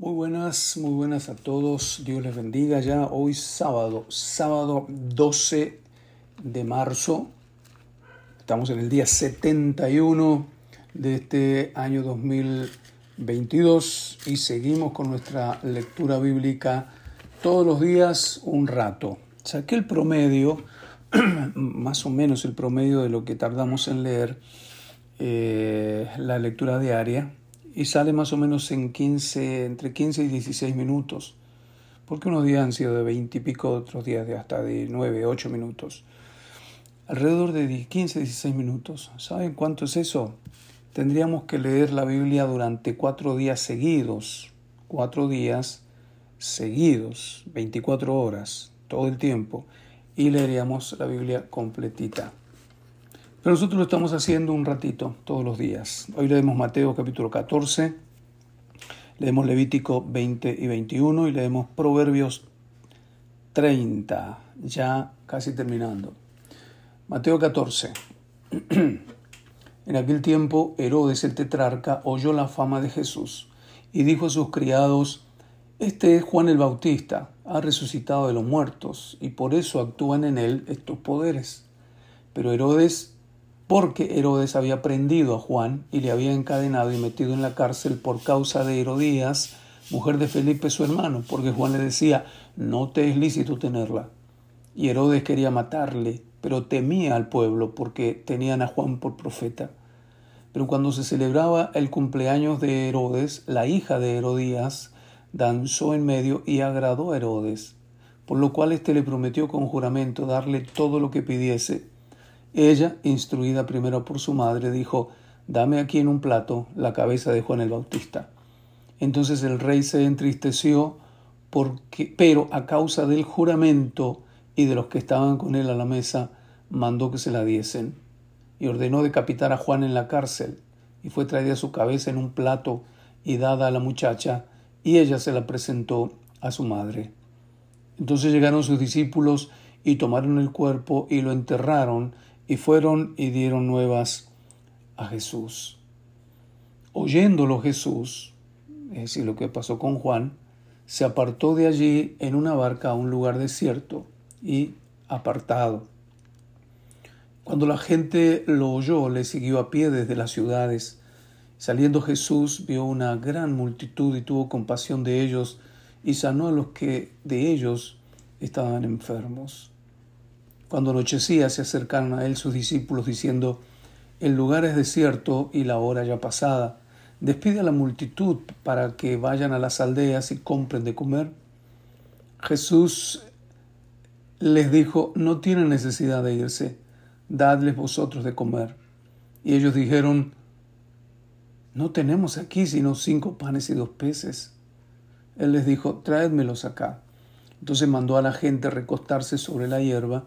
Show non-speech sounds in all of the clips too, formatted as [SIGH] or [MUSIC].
Muy buenas, muy buenas a todos. Dios les bendiga ya hoy sábado, sábado 12 de marzo. Estamos en el día 71 de este año 2022 y seguimos con nuestra lectura bíblica todos los días un rato. Saqué el promedio, [CLEARS THROAT] más o menos el promedio de lo que tardamos en leer eh, la lectura diaria y sale más o menos en 15, entre 15 y 16 minutos, porque unos días han sido de 20 y pico, otros días de hasta de 9, 8 minutos. Alrededor de 15, 16 minutos. ¿Saben cuánto es eso? Tendríamos que leer la Biblia durante cuatro días seguidos, cuatro días seguidos, 24 horas, todo el tiempo, y leeríamos la Biblia completita. Pero nosotros lo estamos haciendo un ratito, todos los días. Hoy leemos Mateo capítulo 14, leemos Levítico 20 y 21 y leemos Proverbios 30, ya casi terminando. Mateo 14. [CLEARS THROAT] En aquel tiempo Herodes el tetrarca oyó la fama de Jesús y dijo a sus criados, Este es Juan el Bautista, ha resucitado de los muertos y por eso actúan en él estos poderes. Pero Herodes porque Herodes había prendido a Juan y le había encadenado y metido en la cárcel por causa de Herodías, mujer de Felipe su hermano, porque Juan le decía, no te es lícito tenerla. Y Herodes quería matarle, pero temía al pueblo porque tenían a Juan por profeta. Pero cuando se celebraba el cumpleaños de Herodes, la hija de Herodías danzó en medio y agradó a Herodes, por lo cual éste le prometió con juramento darle todo lo que pidiese. Ella, instruida primero por su madre, dijo, Dame aquí en un plato la cabeza de Juan el Bautista. Entonces el rey se entristeció, porque, pero a causa del juramento y de los que estaban con él a la mesa, mandó que se la diesen, y ordenó decapitar a Juan en la cárcel, y fue traída su cabeza en un plato y dada a la muchacha, y ella se la presentó a su madre. Entonces llegaron sus discípulos y tomaron el cuerpo y lo enterraron, y fueron y dieron nuevas a Jesús. Oyéndolo Jesús, es decir, lo que pasó con Juan, se apartó de allí en una barca a un lugar desierto y apartado. Cuando la gente lo oyó, le siguió a pie desde las ciudades. Saliendo Jesús vio una gran multitud y tuvo compasión de ellos y sanó a los que de ellos estaban enfermos. Cuando anochecía se acercaron a él sus discípulos diciendo, El lugar es desierto y la hora ya pasada. Despide a la multitud para que vayan a las aldeas y compren de comer. Jesús les dijo, No tienen necesidad de irse, dadles vosotros de comer. Y ellos dijeron, No tenemos aquí sino cinco panes y dos peces. Él les dijo, Traédmelos acá. Entonces mandó a la gente recostarse sobre la hierba,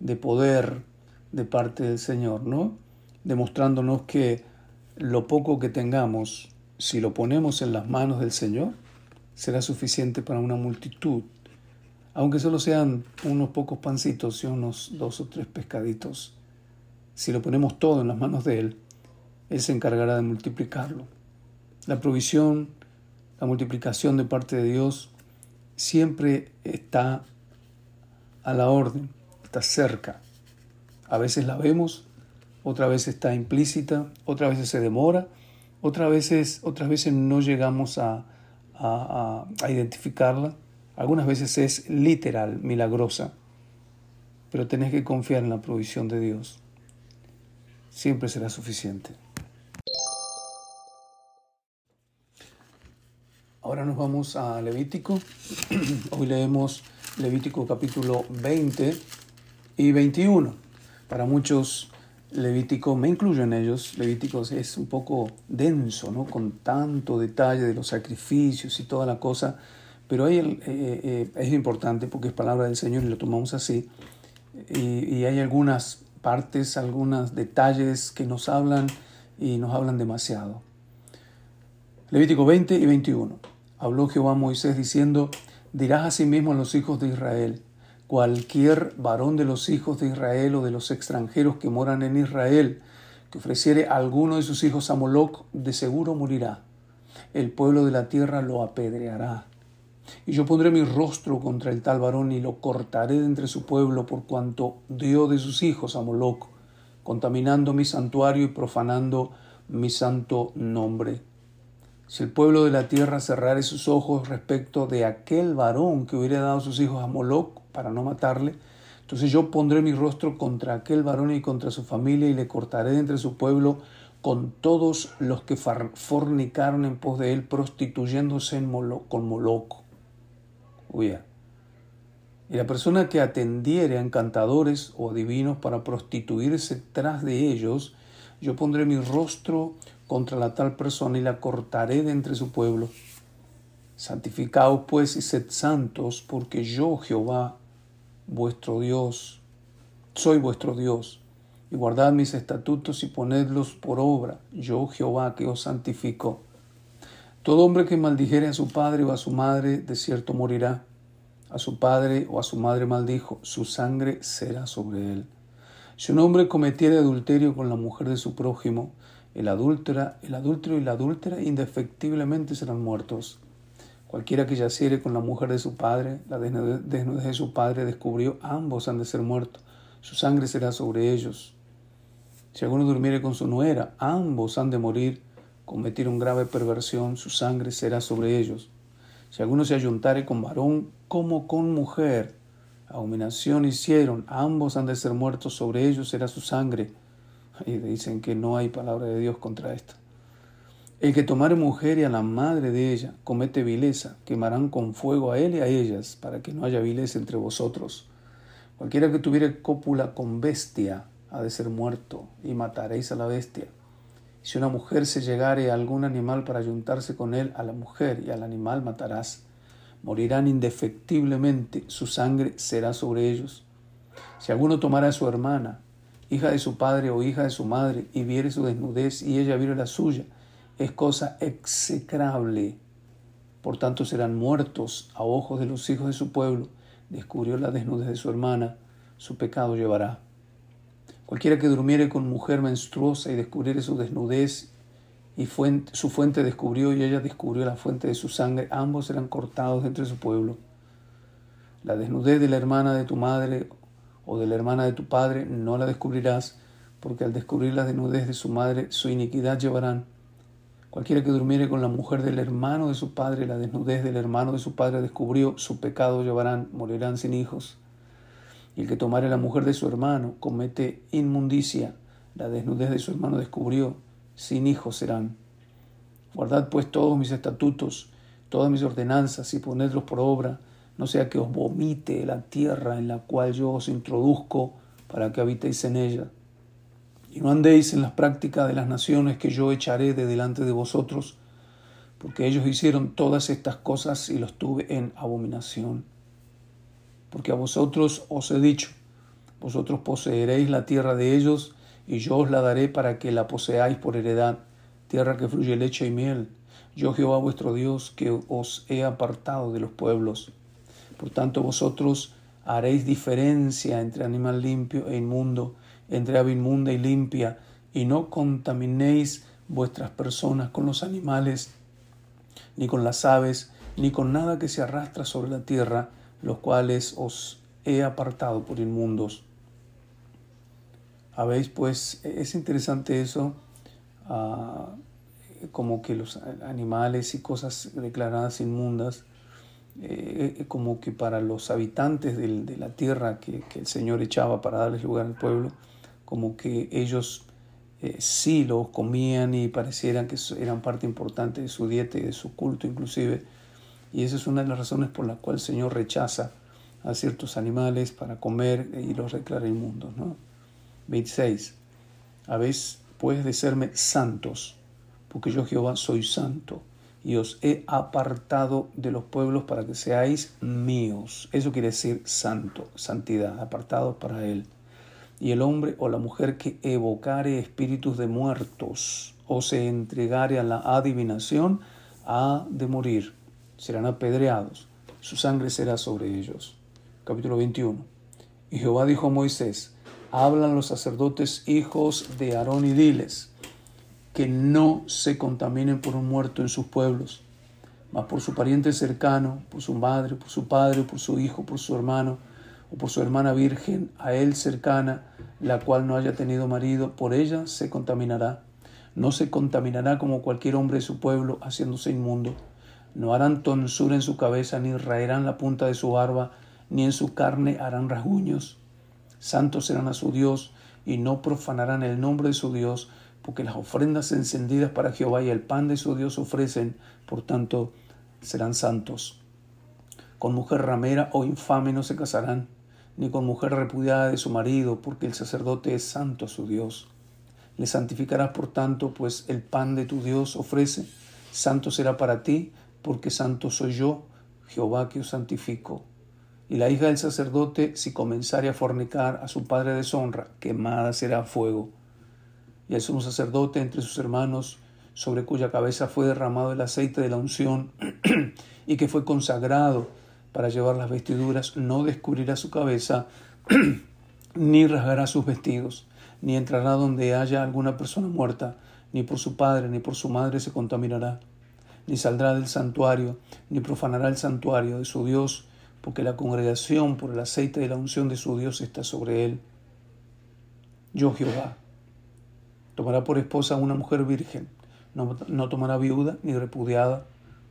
de poder de parte del Señor, ¿no? Demostrándonos que lo poco que tengamos, si lo ponemos en las manos del Señor, será suficiente para una multitud, aunque solo sean unos pocos pancitos y unos dos o tres pescaditos. Si lo ponemos todo en las manos de Él, Él se encargará de multiplicarlo. La provisión, la multiplicación de parte de Dios siempre está a la orden está cerca. A veces la vemos, otra vez está implícita, otras veces se demora, otras veces, otras veces no llegamos a, a, a identificarla. Algunas veces es literal, milagrosa, pero tenés que confiar en la provisión de Dios. Siempre será suficiente. Ahora nos vamos a Levítico. [CLEARS THROAT] Hoy leemos Levítico capítulo 20 y 21. Para muchos Levítico, me incluyo en ellos, Levítico es un poco denso, ¿no? con tanto detalle de los sacrificios y toda la cosa, pero ahí eh, eh, es importante porque es palabra del Señor y lo tomamos así, y, hay algunas partes, algunos detalles que nos hablan y nos hablan demasiado. Levítico 20 y 21. Habló Jehová a Moisés diciendo, dirás a sí mismo a los hijos de Israel, cualquier varón de los hijos de Israel o de los extranjeros que moran en Israel, que ofreciere alguno de sus hijos a Moloc, de seguro morirá. El pueblo de la tierra lo apedreará. Y yo pondré mi rostro contra el tal varón y lo cortaré de entre su pueblo por cuanto dio de sus hijos a Moloc, contaminando mi santuario y profanando mi santo nombre. Si el pueblo de la tierra cerrare sus ojos respecto de aquel varón que hubiera dado sus hijos a Moloc para no matarle, entonces yo pondré mi rostro contra aquel varón y contra su familia y le cortaré de entre su pueblo con todos los que fornicaron en pos de él, prostituyéndose en con Moloc. Y la persona que atendiere a encantadores o divinos para prostituirse tras de ellos, yo pondré mi rostro contra la tal persona y la cortaré de entre su pueblo. Santificaos pues y sed santos, porque yo, Jehová, vuestro Dios, soy vuestro Dios, y guardad mis estatutos y ponedlos por obra, yo, Jehová, que os santifico. Todo hombre que maldijere a su padre o a su madre, de cierto morirá. A su padre o a su madre maldijo, su sangre será sobre él. Si un hombre cometiere adulterio con la mujer de su prójimo, el, adúltera, el adúltero y la adúltera indefectiblemente serán muertos. Cualquiera que yaciere con la mujer de su padre, la desnudez de su padre descubrió, ambos han de ser muertos. Su sangre será sobre ellos. Si alguno durmiere con su nuera, ambos han de morir. Cometieron grave perversión, su sangre será sobre ellos. Si alguno se ayuntare con varón como con mujer, abominación hicieron, ambos han de ser muertos, sobre ellos será su sangre. Y dicen que no hay palabra de Dios contra esto. El que tomare mujer y a la madre de ella comete vileza, quemarán con fuego a él y a ellas, para que no haya vileza entre vosotros. Cualquiera que tuviere cópula con bestia ha de ser muerto, y mataréis a la bestia. Si una mujer se llegare a algún animal para ayuntarse con él, a la mujer y al animal matarás. Morirán indefectiblemente, su sangre será sobre ellos. Si alguno tomara a su hermana, hija de su padre o hija de su madre, y viere su desnudez y ella viere la suya, es cosa execrable. Por tanto serán muertos a ojos de los hijos de su pueblo. Descubrió la desnudez de su hermana, su pecado llevará. Cualquiera que durmiere con mujer menstruosa y descubriere su desnudez y su fuente descubrió y ella descubrió la fuente de su sangre, ambos serán cortados entre su pueblo. La desnudez de la hermana de tu madre o de la hermana de tu padre no la descubrirás, porque al descubrir la desnudez de su madre, su iniquidad llevarán. Cualquiera que durmiere con la mujer del hermano de su padre, la desnudez del hermano de su padre descubrió, su pecado llevarán, morirán sin hijos. Y el que tomare la mujer de su hermano comete inmundicia, la desnudez de su hermano descubrió, sin hijos serán. Guardad pues todos mis estatutos, todas mis ordenanzas y ponedlos por obra, no sea que os vomite la tierra en la cual yo os introduzco para que habitéis en ella. Y no andéis en las prácticas de las naciones que yo echaré de delante de vosotros, porque ellos hicieron todas estas cosas y los tuve en abominación. Porque a vosotros os he dicho, vosotros poseeréis la tierra de ellos, y yo os la daré para que la poseáis por heredad, tierra que fluye leche y miel. Yo Jehová vuestro Dios, que os he apartado de los pueblos por tanto, vosotros haréis diferencia entre animal limpio e inmundo, entre ave inmunda y limpia, y no contaminéis vuestras personas con los animales, ni con las aves, ni con nada que se arrastra sobre la tierra, los cuales os he apartado por inmundos. Habéis pues, es interesante eso, ah, como que los animales y cosas declaradas inmundas eh, eh, como que para los habitantes de la tierra que, el Señor echaba para darles lugar al pueblo, como que ellos eh, sí los comían y parecieran que eran parte importante de su dieta y de su culto inclusive. Y esa es una de las razones por las cuales el Señor rechaza a ciertos animales para comer y los declara inmundos. ¿no? 26. Habéis pues de serme santos, porque yo Jehová soy santo y os he apartado de los pueblos para que seáis míos. Eso quiere decir santo, santidad, apartado para Él. Y el hombre o la mujer que evocare espíritus de muertos o se entregare a la adivinación, ha de morir. Serán apedreados. Su sangre será sobre ellos. Capítulo 21. Y Jehová dijo a Moisés, hablan los sacerdotes hijos de Aarón y diles, que no se contaminen por un muerto en sus pueblos, mas por su pariente cercano, por su madre, por su padre, por su hijo, por su hermano, o por su hermana virgen, a él cercana, la cual no haya tenido marido, por ella se contaminará. No se contaminará como cualquier hombre de su pueblo, haciéndose inmundo. No harán tonsura en su cabeza, ni raerán la punta de su barba, ni en su carne harán rasguños. Santos serán a su Dios, y no profanarán el nombre de su Dios, porque las ofrendas encendidas para Jehová y el pan de su Dios ofrecen, por tanto, serán santos. Con mujer ramera o infame no se casarán, ni con mujer repudiada de su marido, porque el sacerdote es santo a su Dios. Le santificarás, por tanto, pues el pan de tu Dios ofrece. Santo será para ti, porque santo soy yo, Jehová que os santifico. Y la hija del sacerdote, si comenzare a fornicar a su padre deshonra, quemada será a fuego y el sumo sacerdote entre sus hermanos, sobre cuya cabeza fue derramado el aceite de la unción [CLEARS THROAT] y que fue consagrado para llevar las vestiduras, no descubrirá su cabeza, [CLEARS THROAT] ni rasgará sus vestidos, ni entrará donde haya alguna persona muerta, ni por su padre ni por su madre se contaminará, ni saldrá del santuario, ni profanará el santuario de su Dios, porque la congregación por el aceite de la unción de su Dios está sobre él. Yo Jehová, Tomará por esposa a una mujer virgen. No, no tomará viuda, ni repudiada,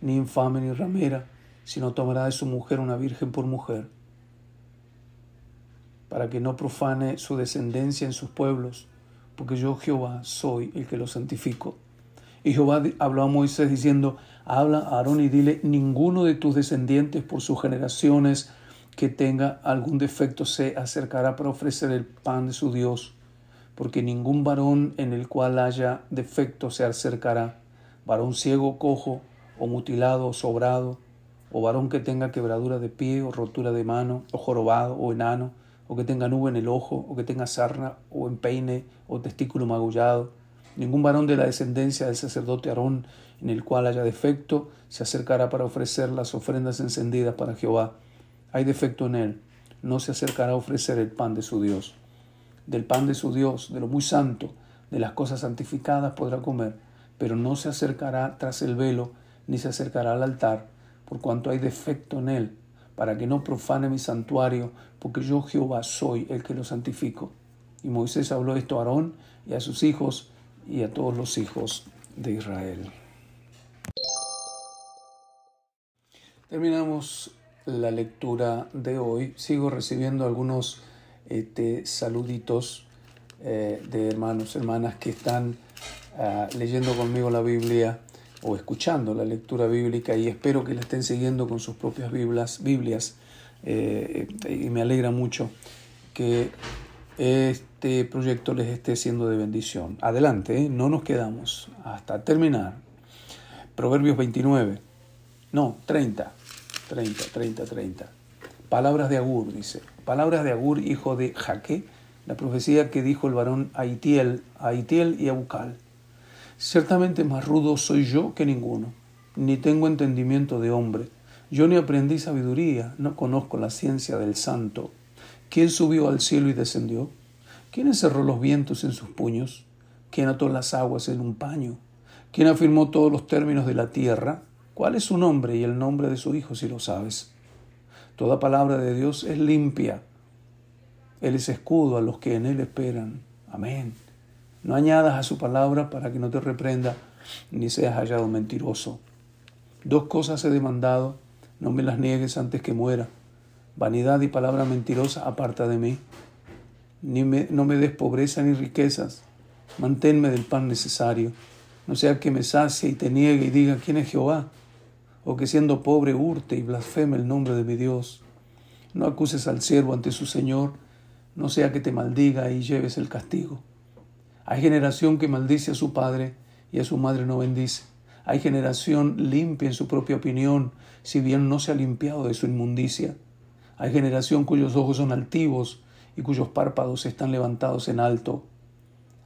ni infame, ni ramera, sino tomará de su mujer una virgen por mujer, para que no profane su descendencia en sus pueblos, porque yo Jehová soy el que lo santifico. Y Jehová habló a Moisés diciendo, habla a Aarón y dile, ninguno de tus descendientes por sus generaciones que tenga algún defecto se acercará para ofrecer el pan de su Dios porque ningún varón en el cual haya defecto se acercará, varón ciego, cojo, o mutilado, o sobrado, o varón que tenga quebradura de pie, o rotura de mano, o jorobado, o enano, o que tenga nube en el ojo, o que tenga sarna, o empeine, o testículo magullado. Ningún varón de la descendencia del sacerdote Aarón, en el cual haya defecto, se acercará para ofrecer las ofrendas encendidas para Jehová. Hay defecto en él, no se acercará a ofrecer el pan de su Dios del pan de su Dios, de lo muy santo, de las cosas santificadas podrá comer, pero no se acercará tras el velo, ni se acercará al altar, por cuanto hay defecto en él, para que no profane mi santuario, porque yo Jehová soy el que lo santifico. Y Moisés habló esto a Aarón y a sus hijos y a todos los hijos de Israel. Terminamos la lectura de hoy. Sigo recibiendo algunos este, saluditos eh, de hermanos, hermanas que están ah, leyendo conmigo la Biblia o escuchando la lectura bíblica y espero que la estén siguiendo con sus propias Biblias, Biblias eh, y me alegra mucho que este proyecto les esté siendo de bendición. Adelante, ¿eh? no nos quedamos hasta terminar. Proverbios 29, no, 30, 30, 30, 30. Palabras de Agur, dice. Palabras de Agur, hijo de Jaque, la profecía que dijo el varón a Itiel, a Itiel y a Bucal. Ciertamente más rudo soy yo que ninguno, ni tengo entendimiento de hombre. Yo ni aprendí sabiduría, no conozco la ciencia del santo. ¿Quién subió al cielo y descendió? ¿Quién encerró los vientos en sus puños? ¿Quién ató las aguas en un paño? ¿Quién afirmó todos los términos de la tierra? ¿Cuál es su nombre y el nombre de su hijo si lo sabes? Toda palabra de Dios es limpia. Él es escudo a los que en Él esperan. Amén. No añadas a su palabra para que no te reprenda ni seas hallado mentiroso. Dos cosas he demandado, no me las niegues antes que muera. Vanidad y palabra mentirosa aparta de mí. Ni me, no me des pobreza ni riquezas. Manténme del pan necesario. No sea que me sacie y te niegue y diga quién es Jehová o que siendo pobre hurte y blasfeme el nombre de mi Dios. No acuses al siervo ante su Señor, no sea que te maldiga y lleves el castigo. Hay generación que maldice a su padre y a su madre no bendice. Hay generación limpia en su propia opinión, si bien no se ha limpiado de su inmundicia. Hay generación cuyos ojos son altivos y cuyos párpados están levantados en alto.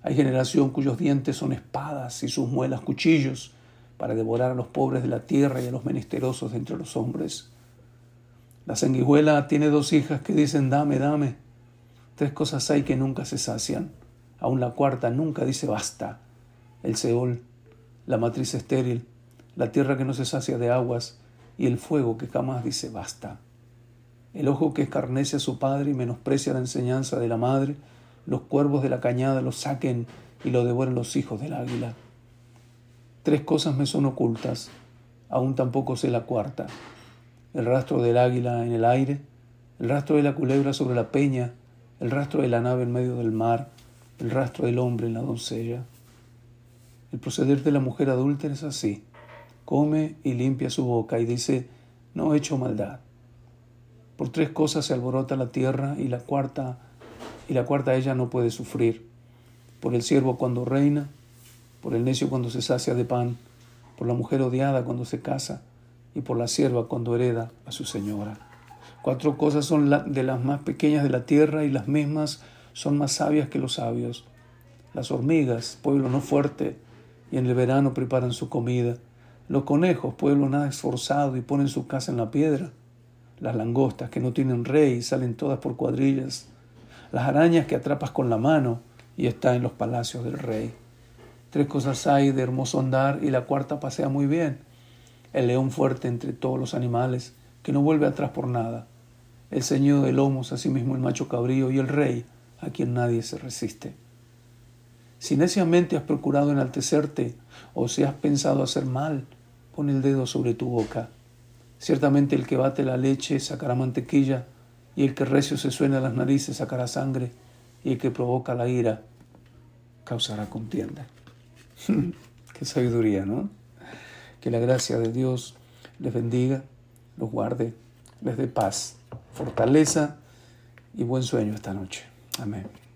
Hay generación cuyos dientes son espadas y sus muelas cuchillos para devorar a los pobres de la tierra y a los menesterosos de entre los hombres. La sanguijuela tiene dos hijas que dicen dame, dame. Tres cosas hay que nunca se sacian. Aún la cuarta nunca dice basta. El Seol, la matriz estéril, la tierra que no se sacia de aguas y el fuego que jamás dice basta. El ojo que escarnece a su padre y menosprecia la enseñanza de la madre, los cuervos de la cañada lo saquen y lo devoren los hijos del águila. Tres cosas me son ocultas, aún tampoco sé la cuarta. El rastro del águila en el aire, el rastro de la culebra sobre la peña, el rastro de la nave en medio del mar, el rastro del hombre en la doncella. El proceder de la mujer adúltera es así. Come y limpia su boca y dice, no he hecho maldad. Por tres cosas se alborota la tierra y la cuarta, y la cuarta ella no puede sufrir. Por el siervo cuando reina, por el necio cuando se sacia de pan, por la mujer odiada cuando se casa, y por la sierva cuando hereda a su señora. Cuatro cosas son de las más pequeñas de la tierra y las mismas son más sabias que los sabios. Las hormigas, pueblo no fuerte, y en el verano preparan su comida. Los conejos, pueblo nada esforzado, y ponen su casa en la piedra. Las langostas, que no tienen rey, y salen todas por cuadrillas. Las arañas que atrapas con la mano, y está en los palacios del rey. Tres cosas hay de hermoso andar y la cuarta pasea muy bien. El león fuerte entre todos los animales, que no vuelve atrás por nada. El señor de lomos, asimismo el macho cabrío y el rey, a quien nadie se resiste. Si neciamente has procurado enaltecerte o si has pensado hacer mal, pon el dedo sobre tu boca. Ciertamente el que bate la leche sacará mantequilla, y el que recio se suena las narices sacará sangre, y el que provoca la ira causará contienda. [LAUGHS] Qué sabiduría, ¿no? Que la gracia de Dios les bendiga, los guarde, les dé paz, fortaleza y buen sueño esta noche. Amén.